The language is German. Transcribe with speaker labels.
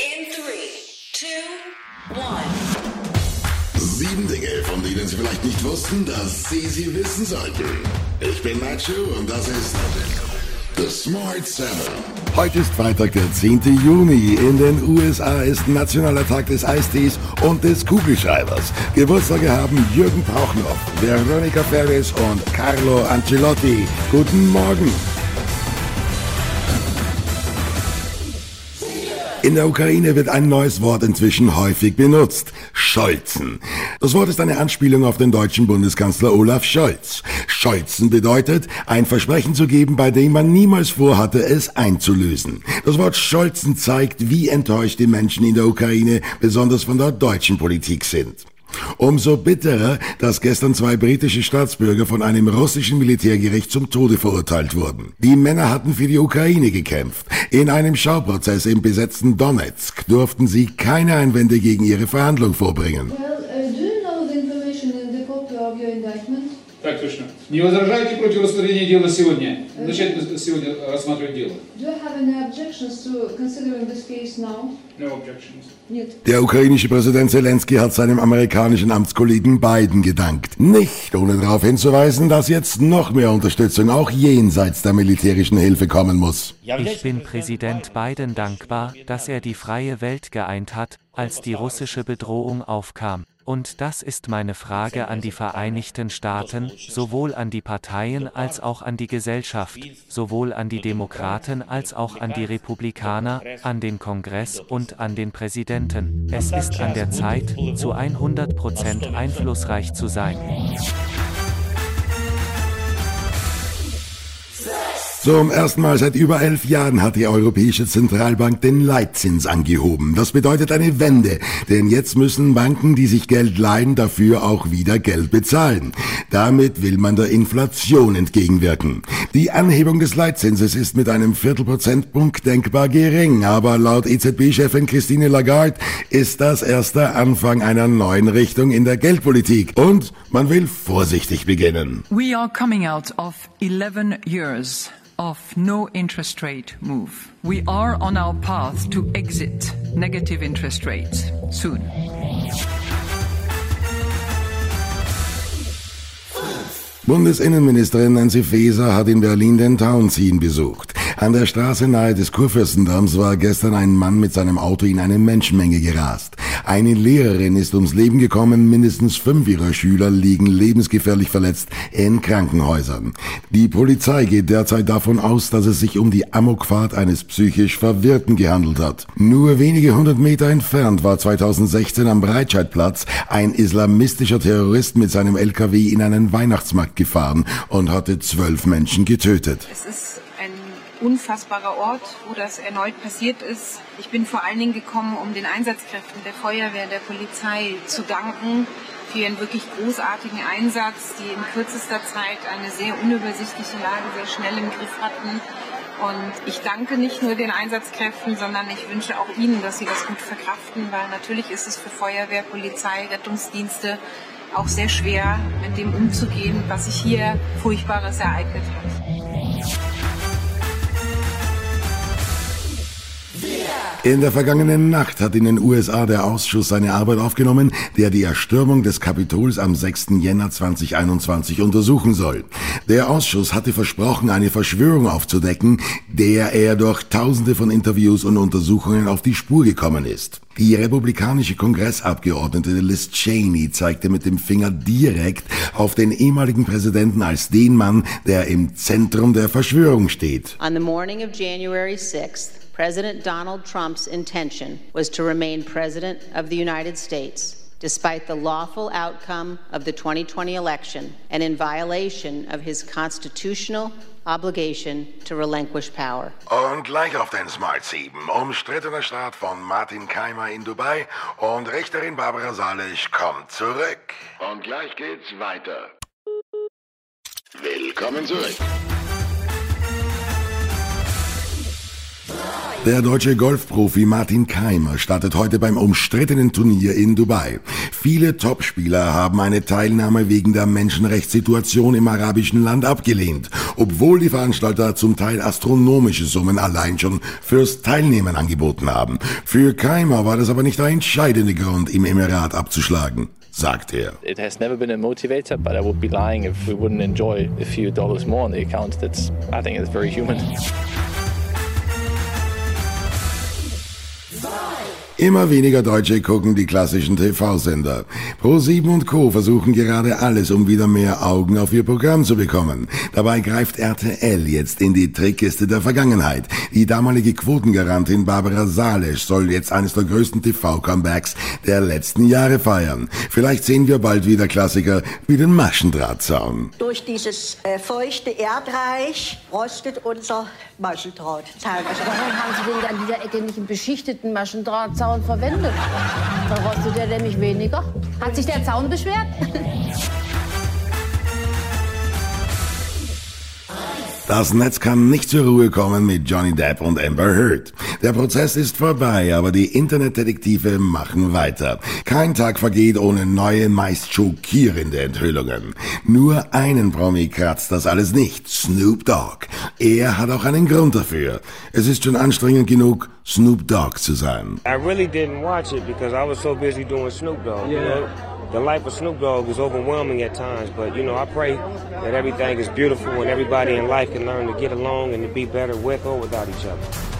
Speaker 1: In three, two, one.
Speaker 2: Sieben Dinge, von denen Sie vielleicht nicht wussten, dass Sie sie wissen sollten. Ich bin Nacho und das ist The Smart Seven. Heute ist Freitag, der 10. Juni. In den USA ist Nationaler Tag des Eistees und des Kugelschreibers. Geburtstage haben Jürgen Pauchnow, Veronica Ferris und Carlo Ancelotti. Guten Morgen. In der Ukraine wird ein neues Wort inzwischen häufig benutzt. Scholzen. Das Wort ist eine Anspielung auf den deutschen Bundeskanzler Olaf Scholz. Scholzen bedeutet, ein Versprechen zu geben, bei dem man niemals vorhatte, es einzulösen. Das Wort Scholzen zeigt, wie enttäuscht die Menschen in der Ukraine besonders von der deutschen Politik sind. Umso bitterer, dass gestern zwei britische Staatsbürger von einem russischen Militärgericht zum Tode verurteilt wurden. Die Männer hatten für die Ukraine gekämpft. In einem Schauprozess im besetzten Donetsk durften sie keine Einwände gegen ihre Verhandlung vorbringen.
Speaker 3: Well, uh, do you know the?
Speaker 4: Так точно. Не возражаете против рассмотрения дела сегодня? Начать сегодня рассматривать дело?
Speaker 3: Do you have any objections to considering this case now?
Speaker 4: No objections.
Speaker 3: Нет.
Speaker 2: Der ukrainische Präsident Zelensky hat seinem amerikanischen Amtskollegen Biden gedankt. Nicht ohne darauf hinzuweisen, dass jetzt noch mehr Unterstützung auch jenseits der militärischen Hilfe kommen muss.
Speaker 5: Ich bin Präsident Biden dankbar, dass er die freie Welt geeint hat, als die russische Bedrohung aufkam. Und das ist meine Frage an die Vereinigten Staaten, sowohl an die Parteien als auch an die Gesellschaft, sowohl an die Demokraten als auch an die Republikaner, an den Kongress und an den Präsidenten. Es ist an der Zeit, zu 100 Prozent einflussreich zu sein.
Speaker 2: Zum ersten Mal seit über elf Jahren hat die Europäische Zentralbank den Leitzins angehoben. Das bedeutet eine Wende, denn jetzt müssen Banken, die sich Geld leihen, dafür auch wieder Geld bezahlen. Damit will man der Inflation entgegenwirken. Die Anhebung des Leitzinses ist mit einem Viertelprozentpunkt denkbar gering, aber laut EZB-Chefin Christine Lagarde ist das erst der Anfang einer neuen Richtung in der Geldpolitik. Und man will vorsichtig beginnen.
Speaker 6: We are coming out of 11 years of no interest rate move. We are on our path to exit negative interest rates soon.
Speaker 2: Bundesinnenministerin Nancy Faeser hat in Berlin den Townsien besucht. An der Straße nahe des Kurfürstendamms war gestern ein Mann mit seinem Auto in eine Menschenmenge gerast. Eine Lehrerin ist ums Leben gekommen, mindestens fünf ihrer Schüler liegen lebensgefährlich verletzt in Krankenhäusern. Die Polizei geht derzeit davon aus, dass es sich um die Amokfahrt eines psychisch Verwirrten gehandelt hat. Nur wenige hundert Meter entfernt war 2016 am Breitscheidplatz ein islamistischer Terrorist mit seinem LKW in einen Weihnachtsmarkt gefahren und hatte zwölf Menschen getötet.
Speaker 7: Unfassbarer Ort, wo das erneut passiert ist. Ich bin vor allen Dingen gekommen, um den Einsatzkräften der Feuerwehr, der Polizei zu danken für ihren wirklich großartigen Einsatz, die in kürzester Zeit eine sehr unübersichtliche Lage sehr schnell im Griff hatten. Und ich danke nicht nur den Einsatzkräften, sondern ich wünsche auch Ihnen, dass Sie das gut verkraften, weil natürlich ist es für Feuerwehr, Polizei, Rettungsdienste auch sehr schwer, mit dem umzugehen, was sich hier Furchtbares ereignet hat.
Speaker 2: In der vergangenen Nacht hat in den USA der Ausschuss seine Arbeit aufgenommen, der die Erstürmung des Kapitols am 6. Jänner 2021 untersuchen soll. Der Ausschuss hatte versprochen, eine Verschwörung aufzudecken, der er durch tausende von Interviews und Untersuchungen auf die Spur gekommen ist. Die republikanische Kongressabgeordnete Liz Cheney zeigte mit dem Finger direkt auf den ehemaligen Präsidenten als den Mann, der im Zentrum der Verschwörung steht.
Speaker 8: On the morning of January 6th, President Donald Trump's intention was to remain President of the United States despite the lawful outcome of the 2020 election and in violation of his constitutional obligation to relinquish power.
Speaker 2: Und gleich auf den Smart 7. Umstrittener Start von Martin Keimer in Dubai und Richterin Barbara Salisch kommt zurück. Und gleich geht's weiter. Willkommen zurück. Der deutsche Golfprofi Martin Keimer startet heute beim umstrittenen Turnier in Dubai. Viele Topspieler haben eine Teilnahme wegen der Menschenrechtssituation im arabischen Land abgelehnt, obwohl die Veranstalter zum Teil astronomische Summen allein schon fürs Teilnehmen angeboten haben. Für Keimer war das aber nicht der entscheidende Grund, im Emirat abzuschlagen sagt er.
Speaker 9: It has never been a motivator, but I would be lying if we wouldn't enjoy a few dollars more on the account. That's, I think it's very human.
Speaker 2: Immer weniger Deutsche gucken die klassischen TV-Sender. Pro7 und Co. versuchen gerade alles, um wieder mehr Augen auf ihr Programm zu bekommen. Dabei greift RTL jetzt in die Trickkiste der Vergangenheit. Die damalige Quotengarantin Barbara Salesch soll jetzt eines der größten TV-Comebacks der letzten Jahre feiern. Vielleicht sehen wir bald wieder Klassiker wie den Maschendrahtzaun.
Speaker 10: Durch dieses äh, feuchte Erdreich rostet unser Maschendraht.
Speaker 11: Warum haben Sie denn an dieser Ecke nicht einen beschichteten Maschendrahtzaun Zaun verwendet. Dann rostet er nämlich weniger. Hat sich der Zaun beschwert?
Speaker 2: Das Netz kann nicht zur Ruhe kommen mit Johnny Depp und Amber Heard. Der Prozess ist vorbei, aber die Internetdetektive machen weiter. Kein Tag vergeht ohne neue, meist schockierende Enthüllungen. Nur einen Promi kratzt das alles nicht. Snoop Dogg. Er hat auch einen Grund dafür. Es ist schon anstrengend genug, Snoop Dogg zu sein.
Speaker 12: I really didn't watch it because I was so busy doing Snoop Dogg. Yeah. You know? the life of Snoop Dogg is overwhelming at times, but you know, I pray that everything is beautiful and everybody in life can learn to get along and to be better with or without each other.